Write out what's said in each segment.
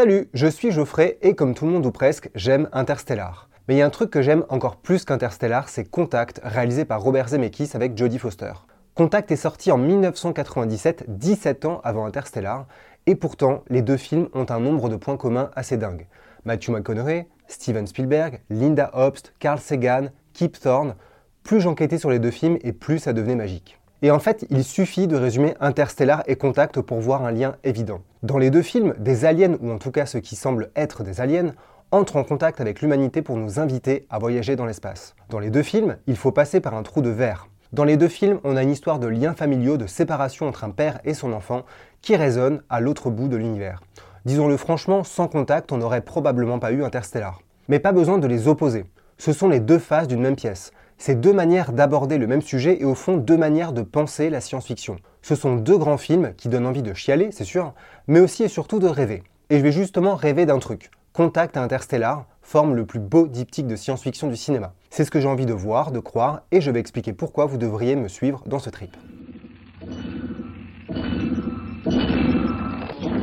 Salut, je suis Geoffrey et comme tout le monde ou presque, j'aime Interstellar. Mais il y a un truc que j'aime encore plus qu'Interstellar, c'est Contact, réalisé par Robert Zemeckis avec Jodie Foster. Contact est sorti en 1997, 17 ans avant Interstellar, et pourtant, les deux films ont un nombre de points communs assez dingue. Matthew McConaughey, Steven Spielberg, Linda Hobst, Carl Sagan, Kip Thorne, plus j'enquêtais sur les deux films et plus ça devenait magique. Et en fait, il suffit de résumer Interstellar et Contact pour voir un lien évident. Dans les deux films, des aliens, ou en tout cas ceux qui semblent être des aliens, entrent en contact avec l'humanité pour nous inviter à voyager dans l'espace. Dans les deux films, il faut passer par un trou de verre. Dans les deux films, on a une histoire de liens familiaux, de séparation entre un père et son enfant, qui résonne à l'autre bout de l'univers. Disons-le franchement, sans contact, on n'aurait probablement pas eu Interstellar. Mais pas besoin de les opposer. Ce sont les deux faces d'une même pièce. C'est deux manières d'aborder le même sujet et au fond deux manières de penser la science-fiction. Ce sont deux grands films qui donnent envie de chialer, c'est sûr, mais aussi et surtout de rêver. Et je vais justement rêver d'un truc. Contact à Interstellar forme le plus beau diptyque de science-fiction du cinéma. C'est ce que j'ai envie de voir, de croire, et je vais expliquer pourquoi vous devriez me suivre dans ce trip.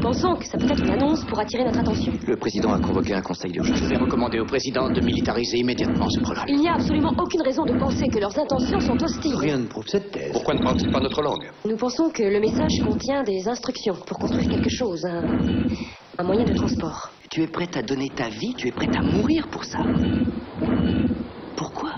Pensons que ça peut être une annonce pour attirer notre attention. Le président a convoqué un conseil d'urgence. Je vais recommander au président de militariser immédiatement ce programme. Il n'y a absolument aucune raison de penser que leurs intentions sont hostiles. Rien ne prouve cette thèse. Pourquoi ne parle-t-il pas notre langue? Nous pensons que le message contient des instructions pour construire quelque chose, un, un moyen de transport. Tu es prête à donner ta vie, tu es prête à mourir pour ça? Pourquoi?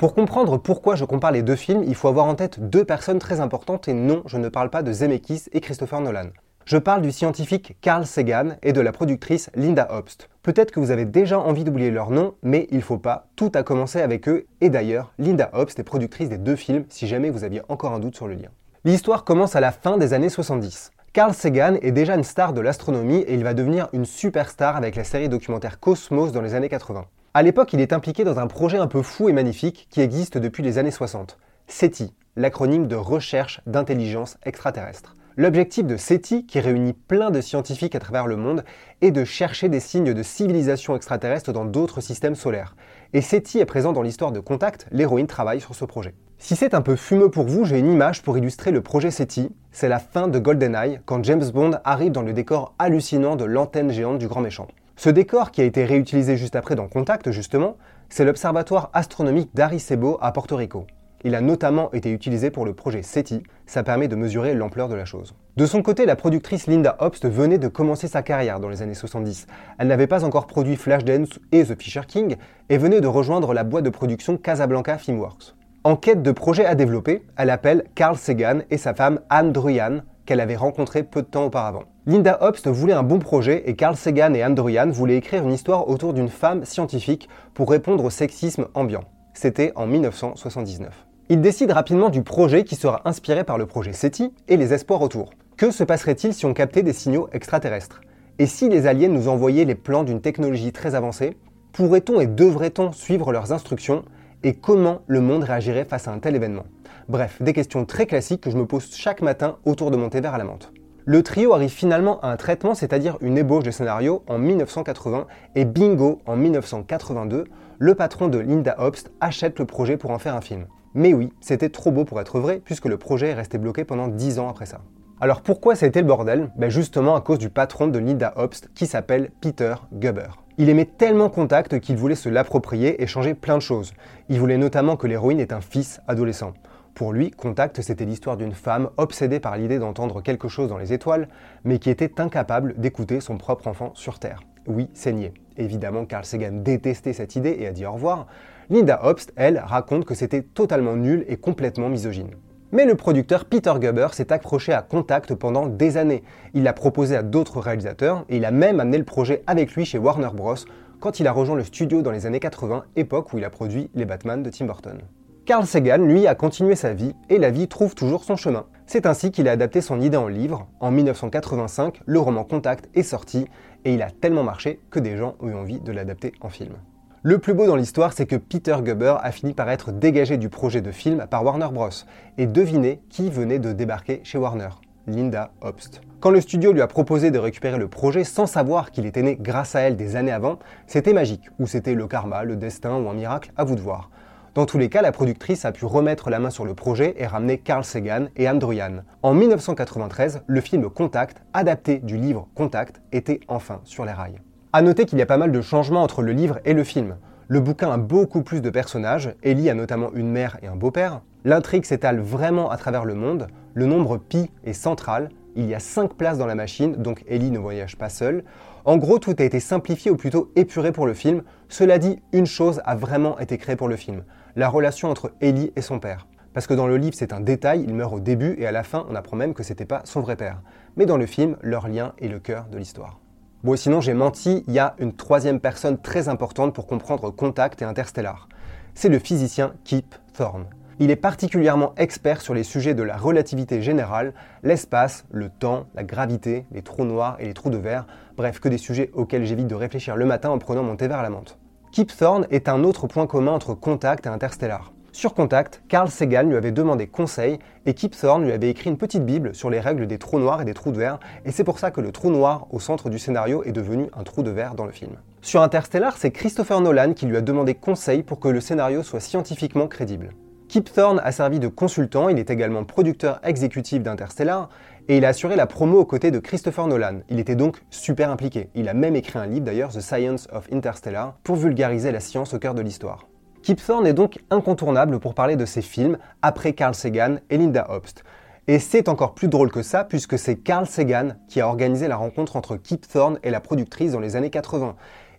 Pour comprendre pourquoi je compare les deux films, il faut avoir en tête deux personnes très importantes et non, je ne parle pas de Zemeckis et Christopher Nolan. Je parle du scientifique Carl Sagan et de la productrice Linda Hobst. Peut-être que vous avez déjà envie d'oublier leur nom, mais il faut pas, tout a commencé avec eux, et d'ailleurs, Linda Hobst est productrice des deux films si jamais vous aviez encore un doute sur le lien. L'histoire commence à la fin des années 70. Carl Sagan est déjà une star de l'astronomie et il va devenir une superstar avec la série documentaire Cosmos dans les années 80. À l'époque, il est impliqué dans un projet un peu fou et magnifique qui existe depuis les années 60. SETI, l'acronyme de recherche d'intelligence extraterrestre. L'objectif de SETI, qui réunit plein de scientifiques à travers le monde, est de chercher des signes de civilisation extraterrestre dans d'autres systèmes solaires. Et SETI est présent dans l'histoire de Contact, l'héroïne travaille sur ce projet. Si c'est un peu fumeux pour vous, j'ai une image pour illustrer le projet SETI. C'est la fin de GoldenEye, quand James Bond arrive dans le décor hallucinant de l'antenne géante du grand méchant. Ce décor, qui a été réutilisé juste après dans Contact justement, c'est l'observatoire astronomique d'Arecibo à Porto Rico. Il a notamment été utilisé pour le projet SETI, ça permet de mesurer l'ampleur de la chose. De son côté, la productrice Linda Hobst venait de commencer sa carrière dans les années 70. Elle n'avait pas encore produit Flashdance et The Fisher King et venait de rejoindre la boîte de production Casablanca Filmworks. En quête de projets à développer, elle appelle Carl Sagan et sa femme Anne Druyan, qu'elle avait rencontré peu de temps auparavant. Linda Hobst voulait un bon projet et Carl Sagan et Androyan voulaient écrire une histoire autour d'une femme scientifique pour répondre au sexisme ambiant. C'était en 1979. Ils décident rapidement du projet qui sera inspiré par le projet SETI et les espoirs autour. Que se passerait-il si on captait des signaux extraterrestres? Et si les aliens nous envoyaient les plans d'une technologie très avancée, pourrait-on et devrait-on suivre leurs instructions? Et comment le monde réagirait face à un tel événement? Bref, des questions très classiques que je me pose chaque matin autour de mon thé vert à la menthe. Le trio arrive finalement à un traitement, c'est-à-dire une ébauche de scénario en 1980 et bingo, en 1982, le patron de Linda Obst achète le projet pour en faire un film. Mais oui, c'était trop beau pour être vrai puisque le projet est resté bloqué pendant 10 ans après ça. Alors pourquoi ça a été le bordel? Ben Justement à cause du patron de Linda Obst qui s'appelle Peter Gubber. Il aimait tellement Contact qu'il voulait se l'approprier et changer plein de choses. Il voulait notamment que l'héroïne ait un fils adolescent. Pour lui, Contact, c'était l'histoire d'une femme obsédée par l'idée d'entendre quelque chose dans les étoiles, mais qui était incapable d'écouter son propre enfant sur Terre. Oui, saigner. Évidemment, Carl Sagan détestait cette idée et a dit au revoir. Linda Obst, elle, raconte que c'était totalement nul et complètement misogyne. Mais le producteur Peter Gubber s'est accroché à Contact pendant des années. Il l'a proposé à d'autres réalisateurs et il a même amené le projet avec lui chez Warner Bros. quand il a rejoint le studio dans les années 80, époque où il a produit les Batman de Tim Burton. Carl Sagan, lui, a continué sa vie et la vie trouve toujours son chemin. C'est ainsi qu'il a adapté son idée en livre. En 1985, le roman Contact est sorti et il a tellement marché que des gens ont eu envie de l'adapter en film. Le plus beau dans l'histoire, c'est que Peter Gubber a fini par être dégagé du projet de film par Warner Bros. Et devinez qui venait de débarquer chez Warner? Linda Obst. Quand le studio lui a proposé de récupérer le projet sans savoir qu'il était né grâce à elle des années avant, c'était magique, ou c'était le karma, le destin ou un miracle, à vous de voir. Dans tous les cas, la productrice a pu remettre la main sur le projet et ramener Carl Sagan et Androyan. En 1993, le film Contact, adapté du livre Contact, était enfin sur les rails. A noter qu'il y a pas mal de changements entre le livre et le film. Le bouquin a beaucoup plus de personnages, Ellie a notamment une mère et un beau-père. L'intrigue s'étale vraiment à travers le monde, le nombre pi est central, il y a 5 places dans la machine, donc Ellie ne voyage pas seule. En gros, tout a été simplifié ou plutôt épuré pour le film. Cela dit, une chose a vraiment été créée pour le film la relation entre Ellie et son père. Parce que dans le livre, c'est un détail, il meurt au début et à la fin, on apprend même que c'était pas son vrai père. Mais dans le film, leur lien est le cœur de l'histoire. Bon, sinon j'ai menti, il y a une troisième personne très importante pour comprendre Contact et Interstellar. C'est le physicien Kip Thorne. Il est particulièrement expert sur les sujets de la relativité générale, l'espace, le temps, la gravité, les trous noirs et les trous de verre, bref, que des sujets auxquels j'évite de réfléchir le matin en prenant mon thé vert à la menthe. Kip Thorne est un autre point commun entre Contact et Interstellar. Sur Contact, Carl Sagan lui avait demandé conseil et Kip Thorne lui avait écrit une petite bible sur les règles des trous noirs et des trous de verre, et c'est pour ça que le trou noir au centre du scénario est devenu un trou de verre dans le film. Sur Interstellar, c'est Christopher Nolan qui lui a demandé conseil pour que le scénario soit scientifiquement crédible. Kip Thorne a servi de consultant, il est également producteur exécutif d'Interstellar, et il a assuré la promo aux côtés de Christopher Nolan. Il était donc super impliqué. Il a même écrit un livre d'ailleurs, The Science of Interstellar, pour vulgariser la science au cœur de l'histoire. Kip Thorne est donc incontournable pour parler de ses films après Carl Sagan et Linda Obst. Et c'est encore plus drôle que ça puisque c'est Carl Sagan qui a organisé la rencontre entre Kip Thorne et la productrice dans les années 80.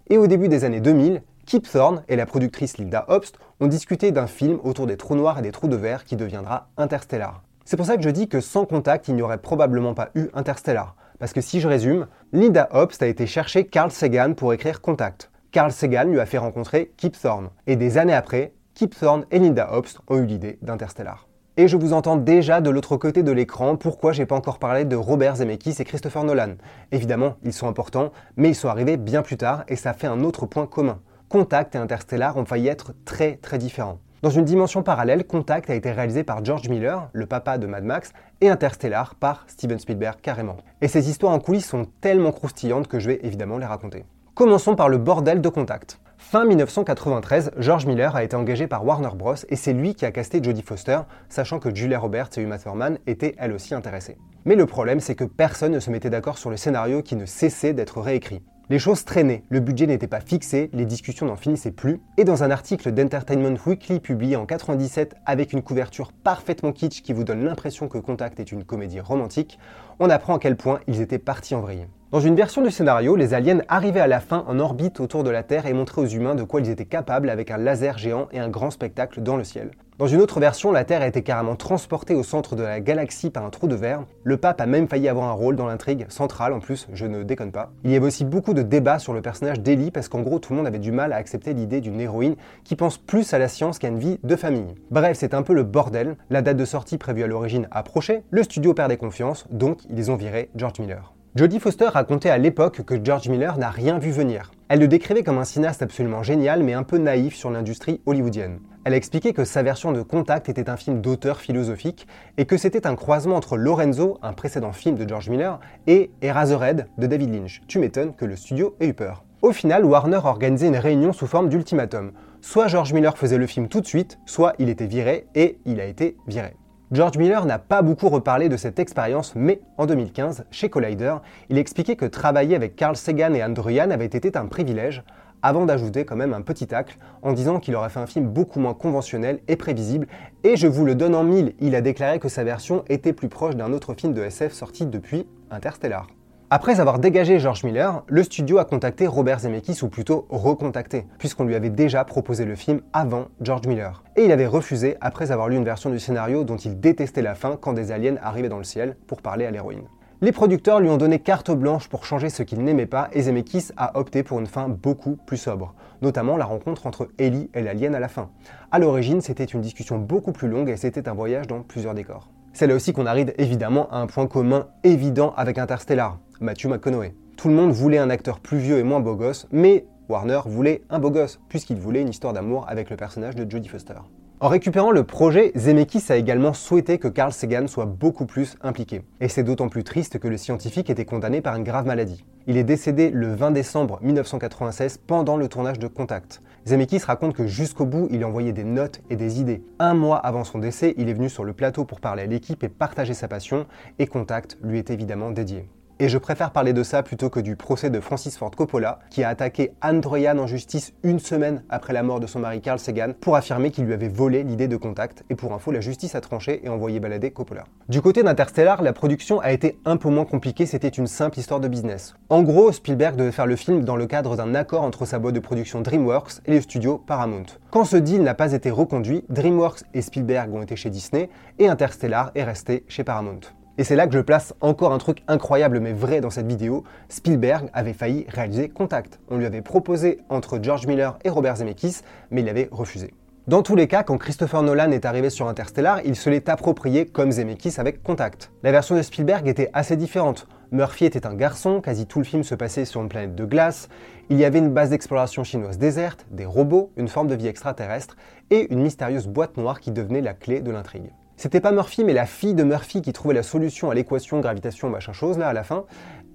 Et au début des années 2000, Kip Thorne et la productrice Linda Obst ont discuté d'un film autour des trous noirs et des trous de verre qui deviendra Interstellar. C'est pour ça que je dis que sans contact, il n'y aurait probablement pas eu Interstellar. Parce que si je résume, Linda Obst a été chercher Carl Sagan pour écrire Contact. Carl Sagan lui a fait rencontrer Kip Thorne. Et des années après, Kip Thorne et Linda Obst ont eu l'idée d'Interstellar. Et je vous entends déjà de l'autre côté de l'écran pourquoi j'ai pas encore parlé de Robert Zemeckis et Christopher Nolan. Évidemment, ils sont importants, mais ils sont arrivés bien plus tard et ça fait un autre point commun. Contact et Interstellar ont failli être très très différents. Dans une dimension parallèle, Contact a été réalisé par George Miller, le papa de Mad Max, et Interstellar par Steven Spielberg carrément. Et ces histoires en coulisses sont tellement croustillantes que je vais évidemment les raconter. Commençons par le bordel de Contact. Fin 1993, George Miller a été engagé par Warner Bros. et c'est lui qui a casté Jodie Foster, sachant que Julia Roberts et Uma Thurman étaient elles aussi intéressées. Mais le problème, c'est que personne ne se mettait d'accord sur le scénario qui ne cessait d'être réécrit. Les choses traînaient, le budget n'était pas fixé, les discussions n'en finissaient plus, et dans un article d'Entertainment Weekly publié en 97 avec une couverture parfaitement kitsch qui vous donne l'impression que Contact est une comédie romantique, on apprend à quel point ils étaient partis en vrille. Dans une version du scénario, les aliens arrivaient à la fin en orbite autour de la Terre et montraient aux humains de quoi ils étaient capables avec un laser géant et un grand spectacle dans le ciel. Dans une autre version, la Terre a été carrément transportée au centre de la galaxie par un trou de verre. Le pape a même failli avoir un rôle dans l'intrigue, centrale en plus, je ne déconne pas. Il y avait aussi beaucoup de débats sur le personnage d'Ellie parce qu'en gros tout le monde avait du mal à accepter l'idée d'une héroïne qui pense plus à la science qu'à une vie de famille. Bref, c'est un peu le bordel. La date de sortie prévue à l'origine approchait, le studio perdait confiance, donc ils ont viré George Miller. Jodie Foster racontait à l'époque que George Miller n'a rien vu venir. Elle le décrivait comme un cinéaste absolument génial mais un peu naïf sur l'industrie hollywoodienne. Elle a expliqué que sa version de Contact était un film d'auteur philosophique et que c'était un croisement entre Lorenzo, un précédent film de George Miller, et Eraserhead de David Lynch. Tu m'étonnes que le studio ait eu peur. Au final, Warner organisait une réunion sous forme d'ultimatum. Soit George Miller faisait le film tout de suite, soit il était viré et il a été viré. George Miller n'a pas beaucoup reparlé de cette expérience, mais en 2015, chez Collider, il expliquait que travailler avec Carl Sagan et Andrew avait été un privilège, avant d'ajouter quand même un petit tacle en disant qu'il aurait fait un film beaucoup moins conventionnel et prévisible, et je vous le donne en mille, il a déclaré que sa version était plus proche d'un autre film de SF sorti depuis Interstellar. Après avoir dégagé George Miller, le studio a contacté Robert Zemeckis, ou plutôt recontacté, puisqu'on lui avait déjà proposé le film avant George Miller. Et il avait refusé après avoir lu une version du scénario dont il détestait la fin quand des aliens arrivaient dans le ciel pour parler à l'héroïne. Les producteurs lui ont donné carte blanche pour changer ce qu'il n'aimait pas et Zemeckis a opté pour une fin beaucoup plus sobre, notamment la rencontre entre Ellie et l'alien à la fin. À l'origine, c'était une discussion beaucoup plus longue et c'était un voyage dans plusieurs décors. C'est là aussi qu'on arrive évidemment à un point commun évident avec Interstellar. Matthew McConaughey. Tout le monde voulait un acteur plus vieux et moins beau gosse, mais Warner voulait un beau gosse, puisqu'il voulait une histoire d'amour avec le personnage de Jodie Foster. En récupérant le projet, Zemeckis a également souhaité que Carl Sagan soit beaucoup plus impliqué. Et c'est d'autant plus triste que le scientifique était condamné par une grave maladie. Il est décédé le 20 décembre 1996 pendant le tournage de Contact. Zemeckis raconte que jusqu'au bout, il envoyait des notes et des idées. Un mois avant son décès, il est venu sur le plateau pour parler à l'équipe et partager sa passion, et Contact lui est évidemment dédié. Et je préfère parler de ça plutôt que du procès de Francis Ford Coppola, qui a attaqué Androyan en justice une semaine après la mort de son mari Carl Sagan pour affirmer qu'il lui avait volé l'idée de contact. Et pour info, la justice a tranché et envoyé balader Coppola. Du côté d'Interstellar, la production a été un peu moins compliquée, c'était une simple histoire de business. En gros, Spielberg devait faire le film dans le cadre d'un accord entre sa boîte de production DreamWorks et les studios Paramount. Quand ce deal n'a pas été reconduit, DreamWorks et Spielberg ont été chez Disney et Interstellar est resté chez Paramount. Et c'est là que je place encore un truc incroyable mais vrai dans cette vidéo. Spielberg avait failli réaliser Contact. On lui avait proposé entre George Miller et Robert Zemeckis, mais il avait refusé. Dans tous les cas, quand Christopher Nolan est arrivé sur Interstellar, il se l'est approprié comme Zemeckis avec Contact. La version de Spielberg était assez différente. Murphy était un garçon, quasi tout le film se passait sur une planète de glace, il y avait une base d'exploration chinoise déserte, des robots, une forme de vie extraterrestre et une mystérieuse boîte noire qui devenait la clé de l'intrigue. C'était pas Murphy, mais la fille de Murphy qui trouvait la solution à l'équation gravitation machin chose là à la fin.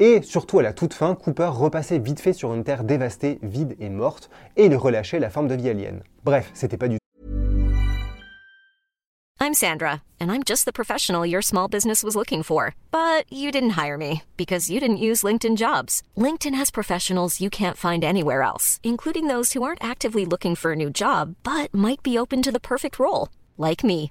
Et surtout à la toute fin, Cooper repassait vite fait sur une Terre dévastée, vide et morte, et il relâchait la forme de vie alien. Bref, c'était pas du I'm Sandra, and I'm just the professional your small business was looking for. But you didn't hire me because you didn't use LinkedIn jobs. LinkedIn has professionals you can't find anywhere else, including those who aren't actively looking for a new job, but might be open to the perfect role, like me.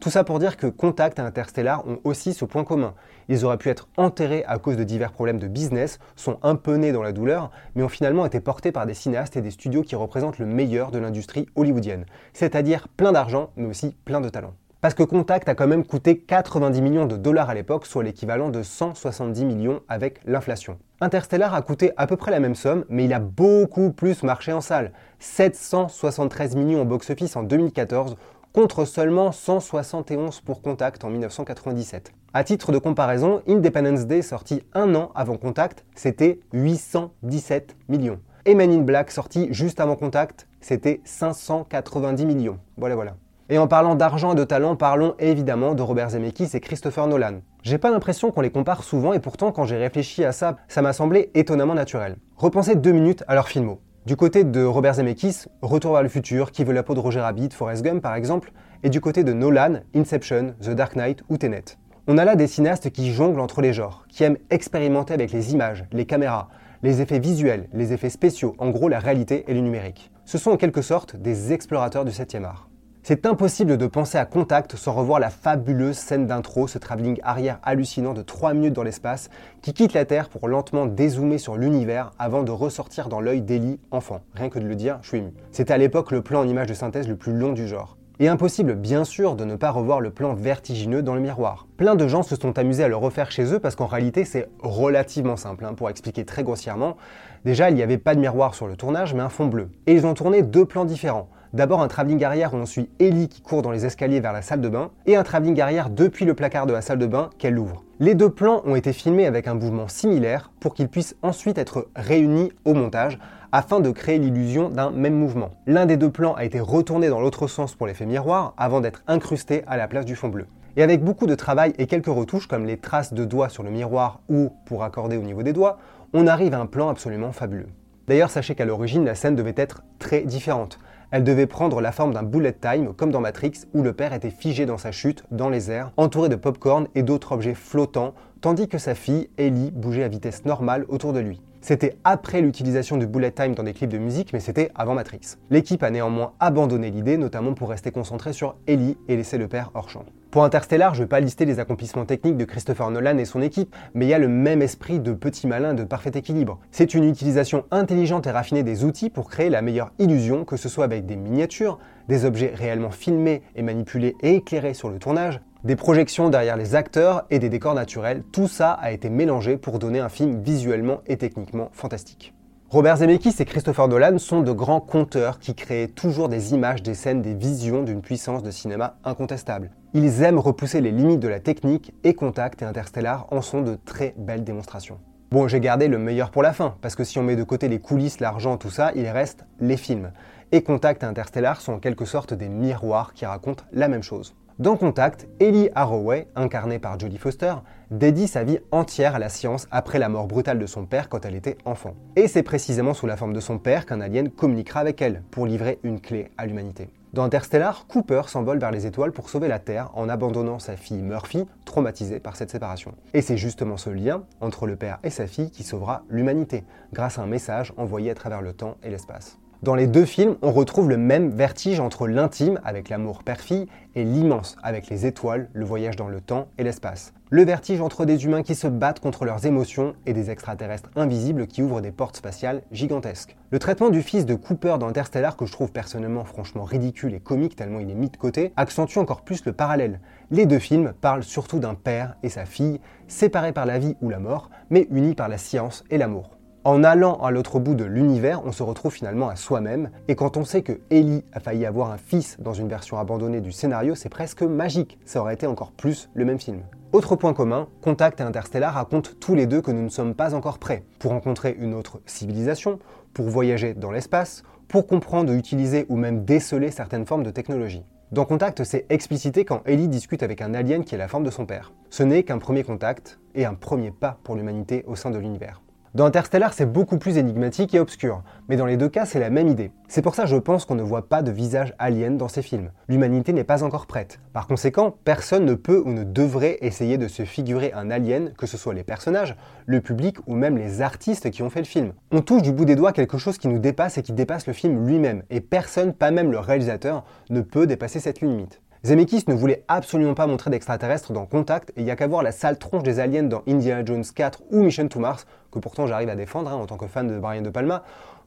Tout ça pour dire que Contact et Interstellar ont aussi ce point commun. Ils auraient pu être enterrés à cause de divers problèmes de business, sont un peu nés dans la douleur, mais ont finalement été portés par des cinéastes et des studios qui représentent le meilleur de l'industrie hollywoodienne. C'est-à-dire plein d'argent, mais aussi plein de talent. Parce que Contact a quand même coûté 90 millions de dollars à l'époque, soit l'équivalent de 170 millions avec l'inflation. Interstellar a coûté à peu près la même somme, mais il a beaucoup plus marché en salle. 773 millions au box-office en 2014, contre seulement 171 pour Contact en 1997. À titre de comparaison, Independence Day, sorti un an avant Contact, c'était 817 millions. Et Men in Black, sorti juste avant Contact, c'était 590 millions. Voilà, voilà. Et en parlant d'argent et de talent, parlons évidemment de Robert Zemeckis et Christopher Nolan. J'ai pas l'impression qu'on les compare souvent et pourtant quand j'ai réfléchi à ça, ça m'a semblé étonnamment naturel. Repensez deux minutes à leur filmo. Du côté de Robert Zemeckis, Retour vers le futur, Qui veut la peau de Roger Rabbit, Forrest Gump par exemple, et du côté de Nolan, Inception, The Dark Knight ou Tenet. On a là des cinéastes qui jonglent entre les genres, qui aiment expérimenter avec les images, les caméras, les effets visuels, les effets spéciaux, en gros la réalité et le numérique. Ce sont en quelque sorte des explorateurs du 7e art. C'est impossible de penser à Contact sans revoir la fabuleuse scène d'intro, ce travelling arrière hallucinant de 3 minutes dans l'espace, qui quitte la Terre pour lentement dézoomer sur l'univers avant de ressortir dans l'œil d'Ellie enfant. Rien que de le dire, je suis ému. C'était à l'époque le plan en image de synthèse le plus long du genre. Et impossible, bien sûr, de ne pas revoir le plan vertigineux dans le miroir. Plein de gens se sont amusés à le refaire chez eux parce qu'en réalité, c'est relativement simple. Hein, pour expliquer très grossièrement, déjà, il n'y avait pas de miroir sur le tournage, mais un fond bleu. Et ils ont tourné deux plans différents. D'abord un travelling arrière où on suit Ellie qui court dans les escaliers vers la salle de bain, et un travelling arrière depuis le placard de la salle de bain qu'elle ouvre. Les deux plans ont été filmés avec un mouvement similaire pour qu'ils puissent ensuite être réunis au montage afin de créer l'illusion d'un même mouvement. L'un des deux plans a été retourné dans l'autre sens pour l'effet miroir avant d'être incrusté à la place du fond bleu. Et avec beaucoup de travail et quelques retouches comme les traces de doigts sur le miroir ou pour accorder au niveau des doigts, on arrive à un plan absolument fabuleux. D'ailleurs, sachez qu'à l'origine, la scène devait être très différente. Elle devait prendre la forme d'un bullet time, comme dans Matrix, où le père était figé dans sa chute, dans les airs, entouré de popcorn et d'autres objets flottants, tandis que sa fille, Ellie, bougeait à vitesse normale autour de lui. C'était après l'utilisation du bullet time dans des clips de musique, mais c'était avant Matrix. L'équipe a néanmoins abandonné l'idée, notamment pour rester concentré sur Ellie et laisser le père hors champ. Pour Interstellar, je ne vais pas lister les accomplissements techniques de Christopher Nolan et son équipe, mais il y a le même esprit de petit malin de parfait équilibre. C'est une utilisation intelligente et raffinée des outils pour créer la meilleure illusion, que ce soit avec des miniatures, des objets réellement filmés et manipulés et éclairés sur le tournage, des projections derrière les acteurs et des décors naturels, tout ça a été mélangé pour donner un film visuellement et techniquement fantastique. Robert Zemeckis et Christopher Nolan sont de grands conteurs qui créent toujours des images, des scènes, des visions d'une puissance de cinéma incontestable. Ils aiment repousser les limites de la technique et Contact et Interstellar en sont de très belles démonstrations. Bon, j'ai gardé le meilleur pour la fin, parce que si on met de côté les coulisses, l'argent, tout ça, il reste les films. Et Contact et Interstellar sont en quelque sorte des miroirs qui racontent la même chose. Dans Contact, Ellie Haraway, incarnée par Jodie Foster, dédie sa vie entière à la science après la mort brutale de son père quand elle était enfant. Et c'est précisément sous la forme de son père qu'un alien communiquera avec elle pour livrer une clé à l'humanité. Dans Interstellar, Cooper s'envole vers les étoiles pour sauver la Terre en abandonnant sa fille Murphy, traumatisée par cette séparation. Et c'est justement ce lien entre le père et sa fille qui sauvera l'humanité, grâce à un message envoyé à travers le temps et l'espace. Dans les deux films, on retrouve le même vertige entre l'intime, avec l'amour père-fille, et l'immense, avec les étoiles, le voyage dans le temps et l'espace. Le vertige entre des humains qui se battent contre leurs émotions et des extraterrestres invisibles qui ouvrent des portes spatiales gigantesques. Le traitement du fils de Cooper dans Interstellar, que je trouve personnellement franchement ridicule et comique tellement il est mis de côté, accentue encore plus le parallèle. Les deux films parlent surtout d'un père et sa fille, séparés par la vie ou la mort, mais unis par la science et l'amour. En allant à l'autre bout de l'univers, on se retrouve finalement à soi-même, et quand on sait que Ellie a failli avoir un fils dans une version abandonnée du scénario, c'est presque magique, ça aurait été encore plus le même film. Autre point commun, Contact et Interstellar racontent tous les deux que nous ne sommes pas encore prêts pour rencontrer une autre civilisation, pour voyager dans l'espace, pour comprendre, utiliser ou même déceler certaines formes de technologie. Dans Contact, c'est explicité quand Ellie discute avec un alien qui est la forme de son père. Ce n'est qu'un premier contact et un premier pas pour l'humanité au sein de l'univers. Dans Interstellar, c'est beaucoup plus énigmatique et obscur, mais dans les deux cas, c'est la même idée. C'est pour ça je pense qu'on ne voit pas de visage alien dans ces films. L'humanité n'est pas encore prête. Par conséquent, personne ne peut ou ne devrait essayer de se figurer un alien, que ce soit les personnages, le public ou même les artistes qui ont fait le film. On touche du bout des doigts quelque chose qui nous dépasse et qui dépasse le film lui-même, et personne, pas même le réalisateur, ne peut dépasser cette limite. Zemeckis ne voulait absolument pas montrer d'extraterrestres dans Contact, et il n'y a qu'à voir la sale tronche des aliens dans Indiana Jones 4 ou Mission to Mars, que pourtant j'arrive à défendre hein, en tant que fan de Brian De Palma,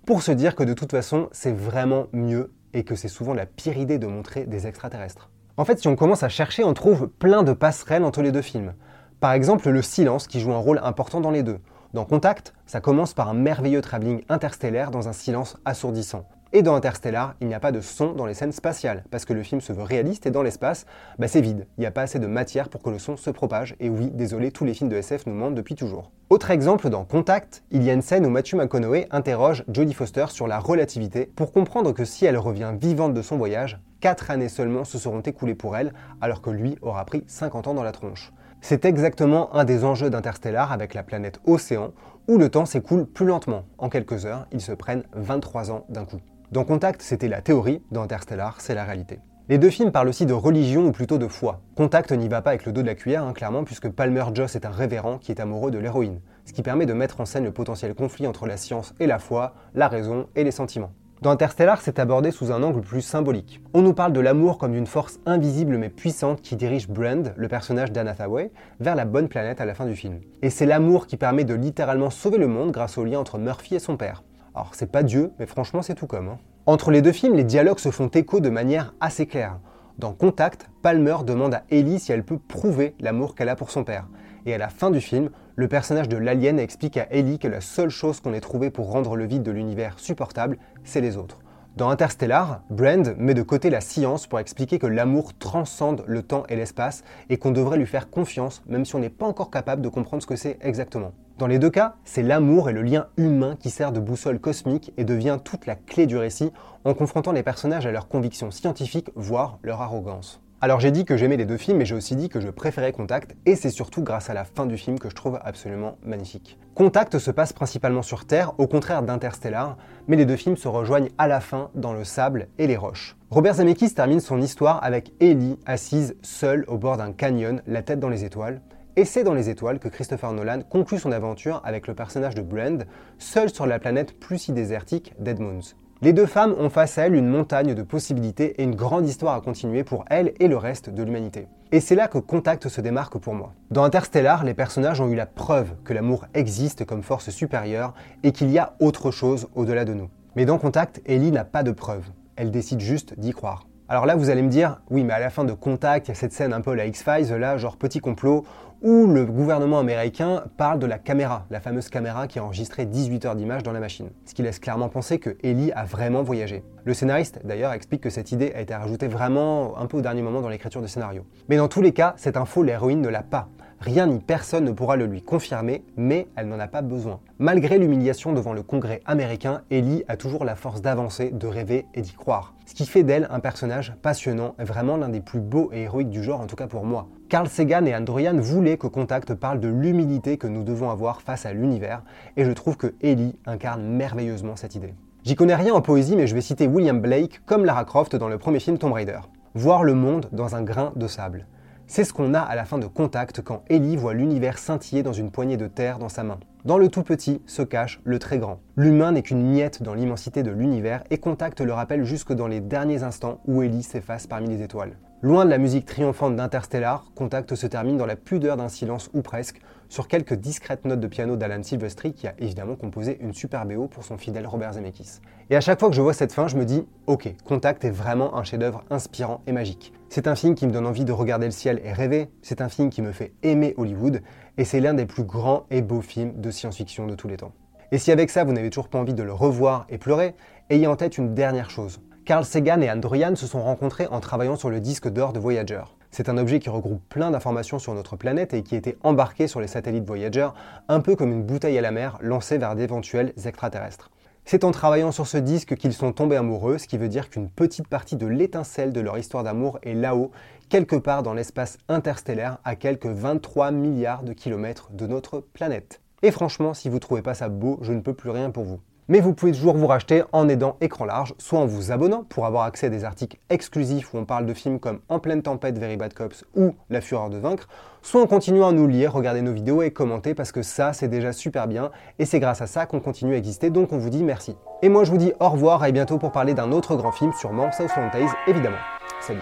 pour se dire que de toute façon c'est vraiment mieux et que c'est souvent la pire idée de montrer des extraterrestres. En fait, si on commence à chercher, on trouve plein de passerelles entre les deux films. Par exemple, le silence qui joue un rôle important dans les deux. Dans Contact, ça commence par un merveilleux travelling interstellaire dans un silence assourdissant. Et dans Interstellar, il n'y a pas de son dans les scènes spatiales, parce que le film se veut réaliste et dans l'espace, bah c'est vide. Il n'y a pas assez de matière pour que le son se propage. Et oui, désolé, tous les films de SF nous mentent depuis toujours. Autre exemple, dans Contact, il y a une scène où Matthew McConaughey interroge Jodie Foster sur la relativité pour comprendre que si elle revient vivante de son voyage, 4 années seulement se seront écoulées pour elle, alors que lui aura pris 50 ans dans la tronche. C'est exactement un des enjeux d'Interstellar avec la planète Océan, où le temps s'écoule plus lentement. En quelques heures, ils se prennent 23 ans d'un coup. Dans Contact, c'était la théorie, dans Interstellar, c'est la réalité. Les deux films parlent aussi de religion ou plutôt de foi. Contact n'y va pas avec le dos de la cuillère, hein, clairement, puisque Palmer Joss est un révérend qui est amoureux de l'héroïne, ce qui permet de mettre en scène le potentiel conflit entre la science et la foi, la raison et les sentiments. Dans Interstellar, c'est abordé sous un angle plus symbolique. On nous parle de l'amour comme d'une force invisible mais puissante qui dirige Brand, le personnage d'Anna Hathaway, vers la bonne planète à la fin du film. Et c'est l'amour qui permet de littéralement sauver le monde grâce au lien entre Murphy et son père. Alors c'est pas Dieu, mais franchement c'est tout comme. Hein. Entre les deux films, les dialogues se font écho de manière assez claire. Dans Contact, Palmer demande à Ellie si elle peut prouver l'amour qu'elle a pour son père. Et à la fin du film, le personnage de l'alien explique à Ellie que la seule chose qu'on ait trouvée pour rendre le vide de l'univers supportable, c'est les autres. Dans Interstellar, Brand met de côté la science pour expliquer que l'amour transcende le temps et l'espace et qu'on devrait lui faire confiance même si on n'est pas encore capable de comprendre ce que c'est exactement. Dans les deux cas, c'est l'amour et le lien humain qui sert de boussole cosmique et devient toute la clé du récit en confrontant les personnages à leurs convictions scientifiques, voire leur arrogance. Alors j'ai dit que j'aimais les deux films, mais j'ai aussi dit que je préférais Contact, et c'est surtout grâce à la fin du film que je trouve absolument magnifique. Contact se passe principalement sur Terre, au contraire d'Interstellar, mais les deux films se rejoignent à la fin dans le sable et les roches. Robert Zemeckis termine son histoire avec Ellie assise seule au bord d'un canyon, la tête dans les étoiles, et c'est dans les étoiles que Christopher Nolan conclut son aventure avec le personnage de Brand, seul sur la planète plus si désertique d'Edmonds. Les deux femmes ont face à elles une montagne de possibilités et une grande histoire à continuer pour elles et le reste de l'humanité. Et c'est là que Contact se démarque pour moi. Dans Interstellar, les personnages ont eu la preuve que l'amour existe comme force supérieure et qu'il y a autre chose au-delà de nous. Mais dans Contact, Ellie n'a pas de preuve. Elle décide juste d'y croire. Alors là, vous allez me dire, oui, mais à la fin de Contact, il y a cette scène un peu la X-Files, là, genre petit complot, où le gouvernement américain parle de la caméra, la fameuse caméra qui a enregistré 18 heures d'images dans la machine. Ce qui laisse clairement penser que Ellie a vraiment voyagé. Le scénariste, d'ailleurs, explique que cette idée a été rajoutée vraiment un peu au dernier moment dans l'écriture du scénario. Mais dans tous les cas, cette info, l'héroïne ne l'a pas. Rien ni personne ne pourra le lui confirmer, mais elle n'en a pas besoin. Malgré l'humiliation devant le Congrès américain, Ellie a toujours la force d'avancer, de rêver et d'y croire. Ce qui fait d'elle un personnage passionnant vraiment l'un des plus beaux et héroïques du genre, en tout cas pour moi. Carl Sagan et Androyan voulaient que Contact parle de l'humilité que nous devons avoir face à l'univers, et je trouve que Ellie incarne merveilleusement cette idée. J'y connais rien en poésie, mais je vais citer William Blake comme Lara Croft dans le premier film Tomb Raider. Voir le monde dans un grain de sable. C'est ce qu'on a à la fin de Contact quand Ellie voit l'univers scintiller dans une poignée de terre dans sa main. Dans le tout petit se cache le très grand. L'humain n'est qu'une miette dans l'immensité de l'univers et Contact le rappelle jusque dans les derniers instants où Ellie s'efface parmi les étoiles. Loin de la musique triomphante d'Interstellar, Contact se termine dans la pudeur d'un silence ou presque, sur quelques discrètes notes de piano d'Alan Silvestri qui a évidemment composé une super BO pour son fidèle Robert Zemeckis. Et à chaque fois que je vois cette fin, je me dis OK, Contact est vraiment un chef-d'œuvre inspirant et magique. C'est un film qui me donne envie de regarder le ciel et rêver, c'est un film qui me fait aimer Hollywood et c'est l'un des plus grands et beaux films de science-fiction de tous les temps. Et si avec ça vous n'avez toujours pas envie de le revoir et pleurer, ayez en tête une dernière chose. Carl Sagan et Androyan se sont rencontrés en travaillant sur le disque d'or de Voyager. C'est un objet qui regroupe plein d'informations sur notre planète et qui était embarqué sur les satellites Voyager, un peu comme une bouteille à la mer lancée vers d'éventuels extraterrestres. C'est en travaillant sur ce disque qu'ils sont tombés amoureux, ce qui veut dire qu'une petite partie de l'étincelle de leur histoire d'amour est là-haut, quelque part dans l'espace interstellaire, à quelques 23 milliards de kilomètres de notre planète. Et franchement, si vous trouvez pas ça beau, je ne peux plus rien pour vous mais vous pouvez toujours vous racheter en aidant Écran Large, soit en vous abonnant pour avoir accès à des articles exclusifs où on parle de films comme En pleine tempête, Very Bad Cops ou La fureur de vaincre, soit en continuant à nous lire, regarder nos vidéos et commenter parce que ça c'est déjà super bien et c'est grâce à ça qu'on continue à exister donc on vous dit merci. Et moi je vous dis au revoir et bientôt pour parler d'un autre grand film, sûrement Southland Tales évidemment. Salut